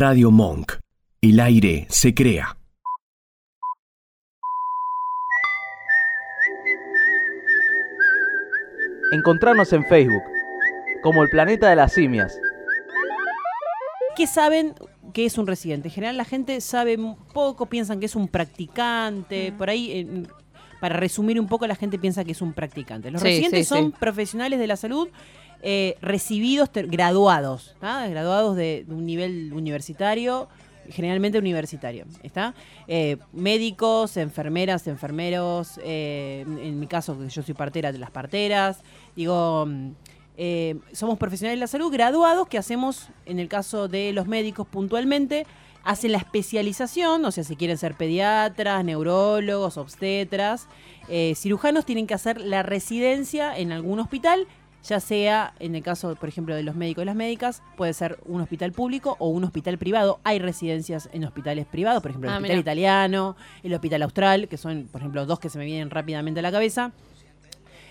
Radio Monk. El aire se crea. Encontrarnos en Facebook, como el planeta de las simias. ¿Qué saben que es un residente? En general la gente sabe poco, piensan que es un practicante, por ahí... eh, para resumir un poco, la gente piensa que es un practicante. Los Sí, residentes sí, son sí. profesionales de la salud eh, recibidos, graduados, graduados de, un nivel universitario, generalmente universitario, ¿está? Eh, médicos, enfermeras, enfermeros, eh, en, mi caso, yo soy partera de las parteras, digo, mm, somos profesionales de la salud graduados que hacemos, en el caso de los médicos puntualmente, hacen la especialización, o sea, si quieren ser pediatras, neurólogos, obstetras, cirujanos tienen que hacer la residencia en algún hospital, ya sea en el caso, por ejemplo, de los médicos y las médicas, puede ser un hospital público o un hospital privado. Hay residencias en hospitales privados, por ejemplo, el Ah, Hospital. Italiano, el Hospital Austral, que son, por ejemplo, dos que se me vienen rápidamente a la cabeza.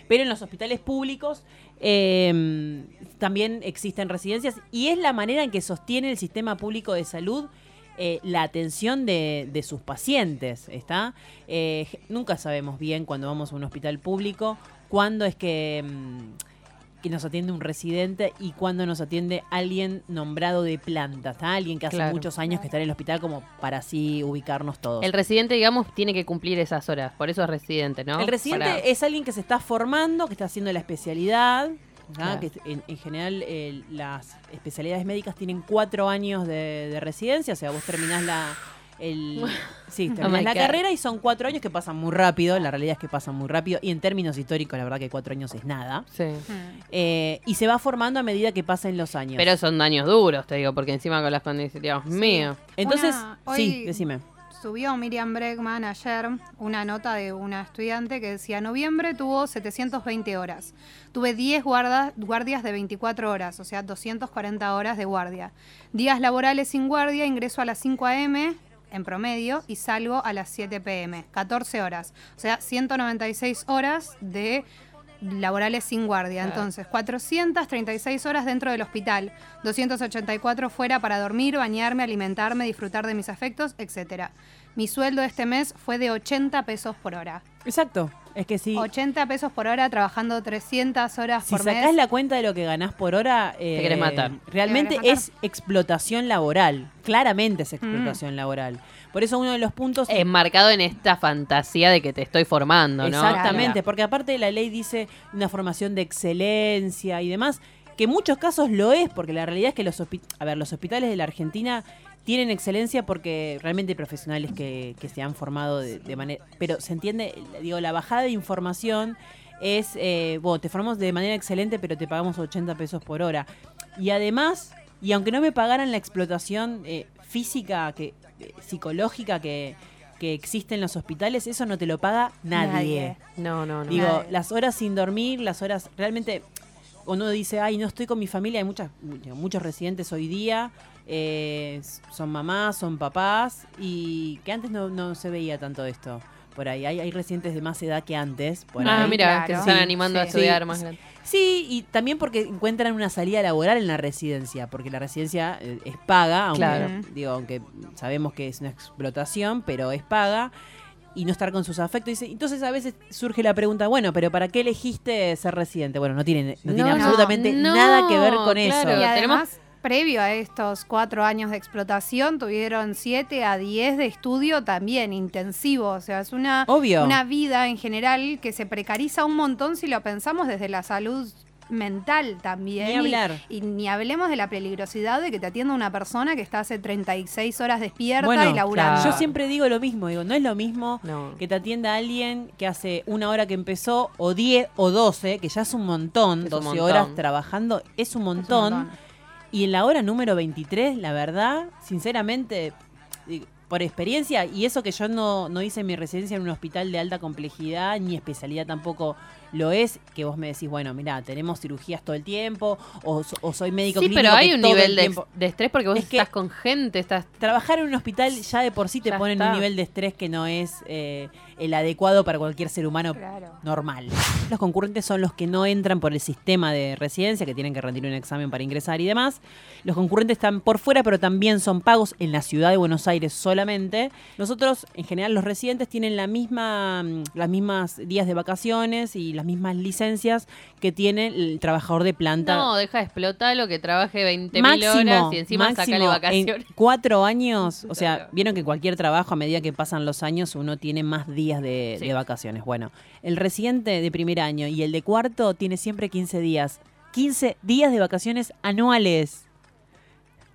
Pero en los hospitales públicos eh, también existen residencias y es la manera en que sostiene el sistema público de salud eh, la atención de, de sus pacientes. ¿está? Eh, nunca sabemos bien cuando vamos a un hospital público cuándo es que, mm, que nos atiende un residente y cuándo nos atiende alguien nombrado de planta. ¿está? Alguien que hace Claro. muchos años que está en el hospital como para así ubicarnos todos. El residente, digamos, tiene que cumplir esas horas. Por eso es residente, ¿no? El residente Para- es alguien que se está formando, que está haciendo la especialidad. Claro. Que en, en general el- las especialidades médicas tienen cuatro años de, de residencia, o sea, vos terminás la, el, sí, Oh la God. carrera y son cuatro años que pasan muy rápido, la realidad es que pasan muy rápido y en términos históricos la verdad que cuatro años es nada. Sí. Eh, y se va formando a medida que pasan los años. Pero son daños duros, te digo, porque encima con las condiciones, Dios mío. Entonces, Una- sí, decime. Subió Miriam Bregman ayer una nota de una estudiante que decía, noviembre tuvo 720 horas. Tuve 10 guardas, guardias de 24 horas, o sea, 240 horas de guardia. Días laborales sin guardia, ingreso a las 5 a.m. en promedio y salgo a las 7 p.m. 14 horas. O sea, 196 horas de laborales sin guardia. Entonces, 436 horas dentro del hospital, 284 fuera para dormir, bañarme, alimentarme, disfrutar de mis afectos, etcétera. Mi sueldo este mes fue de 80 pesos por hora. Exacto. Es que si, 80 pesos por hora trabajando 300 horas si por sacás mes. la cuenta de lo que ganás por hora, eh, querés matar. Realmente Te es explotación laboral. Claramente es explotación laboral. Por eso uno de los puntos. Enmarcado en esta fantasía de que te estoy formando, ¿no? Exactamente, Claro. porque aparte la ley dice una formación de excelencia y demás, que en muchos casos lo es, porque la realidad es que los, a ver, los hospitales de la Argentina tienen excelencia porque realmente hay profesionales que, que se han formado de, de manera... Pero se entiende, digo, la bajada de información es, eh, bueno, te formamos de manera excelente, pero te pagamos 80 pesos por hora. Y además, y aunque no me pagaran la explotación eh, física, que eh, psicológica que, que existe en los hospitales, eso no te lo paga nadie. Nadie. No, no, no. Digo, Nadie. las horas sin dormir, las horas realmente uno dice, ay, no estoy con mi familia, hay muchas, mu- muchos residentes hoy día, eh, son mamás, son papás, y que antes no, no se veía tanto esto por ahí. Hay, hay residentes de más edad que antes. Por ah, ahí. mira, claro. que se están Sí, animando a sí. estudiar Sí, más sí. grande. Sí, y también porque encuentran una salida laboral en la residencia, porque la residencia eh, es paga, aunque, Claro. digo, aunque sabemos que es una explotación, pero es paga y no estar con sus afectos. Entonces a veces surge la pregunta, bueno, pero ¿para qué elegiste ser residente? Bueno, no tiene, no tiene No, absolutamente no, nada que ver con claro. eso. Y además, previo a estos cuatro años de explotación, tuvieron siete a 10 de estudio también intensivo. O sea, es una, Obvio. una vida en general que se precariza un montón si lo pensamos desde la salud mental también. Ni hablar. Y, ni hablemos de la peligrosidad de que te atienda una persona que está hace 36 horas despierta Bueno, y laburando. Yo siempre digo lo mismo, digo, no es lo mismo No. que te atienda alguien que hace una hora que empezó, o 10 o 12, que ya es un montón, Es un 12 montón. horas trabajando, es un Es un montón. Y en la hora número 23, la verdad, sinceramente, por experiencia, y eso que yo no, no hice mi residencia en un hospital de alta complejidad, ni especialidad tampoco lo es que vos me decís, bueno, mira, tenemos cirugías todo el tiempo, o, so- o soy médico Sí, clínico pero hay que un nivel de, tiempo- de estrés porque vos Es que- estás con gente, estás... Trabajar en un hospital ya de por sí te Ya pone en está. un nivel de estrés que no es eh, el adecuado para cualquier ser humano Claro. normal. Los concurrentes son los que no entran por el sistema de residencia, que tienen que rendir un examen para ingresar y demás. Los concurrentes están por fuera, pero también son pagos en la ciudad de Buenos Aires solamente. Nosotros, en general, los residentes tienen la misma, mm, las mismas días de vacaciones y las mismas licencias que tiene el trabajador de planta. No, deja de explotar lo que trabaje 20.000 máximo, horas y encima sacale vacaciones. en cuatro años, o sea, Claro. vieron que cualquier trabajo a medida que pasan los años uno tiene más días de, Sí. de vacaciones. Bueno, el residente de primer año y el de cuarto tiene siempre 15 días. 15 días de vacaciones anuales.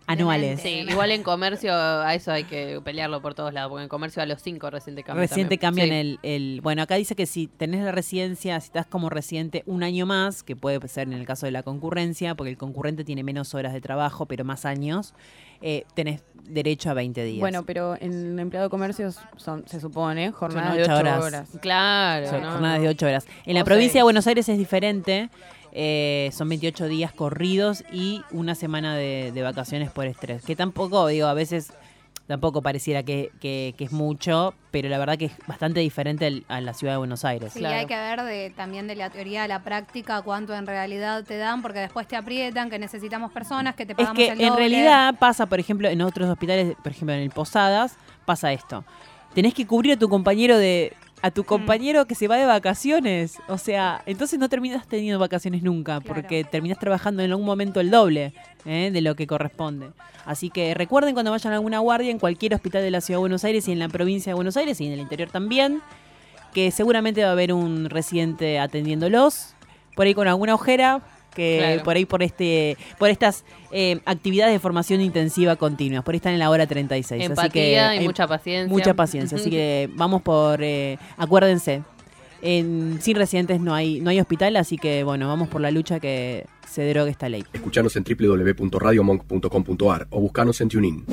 Anuales. Sí, igual en comercio a eso hay que pelearlo por todos lados, porque en comercio a los 5 recién te cambian. Recién te cambian Sí. el, el- Bueno, acá dice que si tenés la residencia, si estás como residente un año más, que puede ser en el caso de la concurrencia, porque el concurrente tiene menos horas de trabajo, pero más años, eh, tenés derecho a 20 días. Bueno, pero en empleado de comercios son, se supone, jornadas Son de ocho 8 horas. horas. Claro. Son no, jornadas no. de 8 horas. En la provincia seis. de Buenos Aires es diferente. Eh, son 28 días corridos y una semana de, de vacaciones por estrés. Que tampoco, digo, a veces tampoco pareciera que, que- que es mucho, pero la verdad que es bastante diferente al- a la ciudad de Buenos Aires. Sí, Claro. hay que ver de, también de la teoría a la práctica cuánto en realidad te dan, porque después te aprietan, que necesitamos personas, que te Es pagamos que el en realidad pasa, por ejemplo, en otros hospitales, por ejemplo en el Posadas, pasa esto. Tenés que cubrir a tu compañero de a tu compañero que se va de vacaciones. O sea, entonces no terminas teniendo vacaciones nunca, Claro. porque terminás trabajando en algún momento el doble ¿eh? de lo que corresponde. Así que recuerden cuando vayan a alguna guardia en cualquier hospital de la Ciudad de Buenos Aires y en la provincia de Buenos Aires y en el interior también, que seguramente va a haber un residente atendiéndolos, por ahí con alguna ojera, que Claro. por ahí por este por estas eh, actividades de formación intensiva continuas, por ahí están en la hora 36. así Empatía que y hay mucha paciencia. mucha paciencia, así que vamos por eh, acuérdense. En, sin residentes no hay no hay hospital, así que bueno, vamos por la lucha que se derogue esta ley. Escuchanos en www.radiomonk.com.ar o buscanos en TuneIn.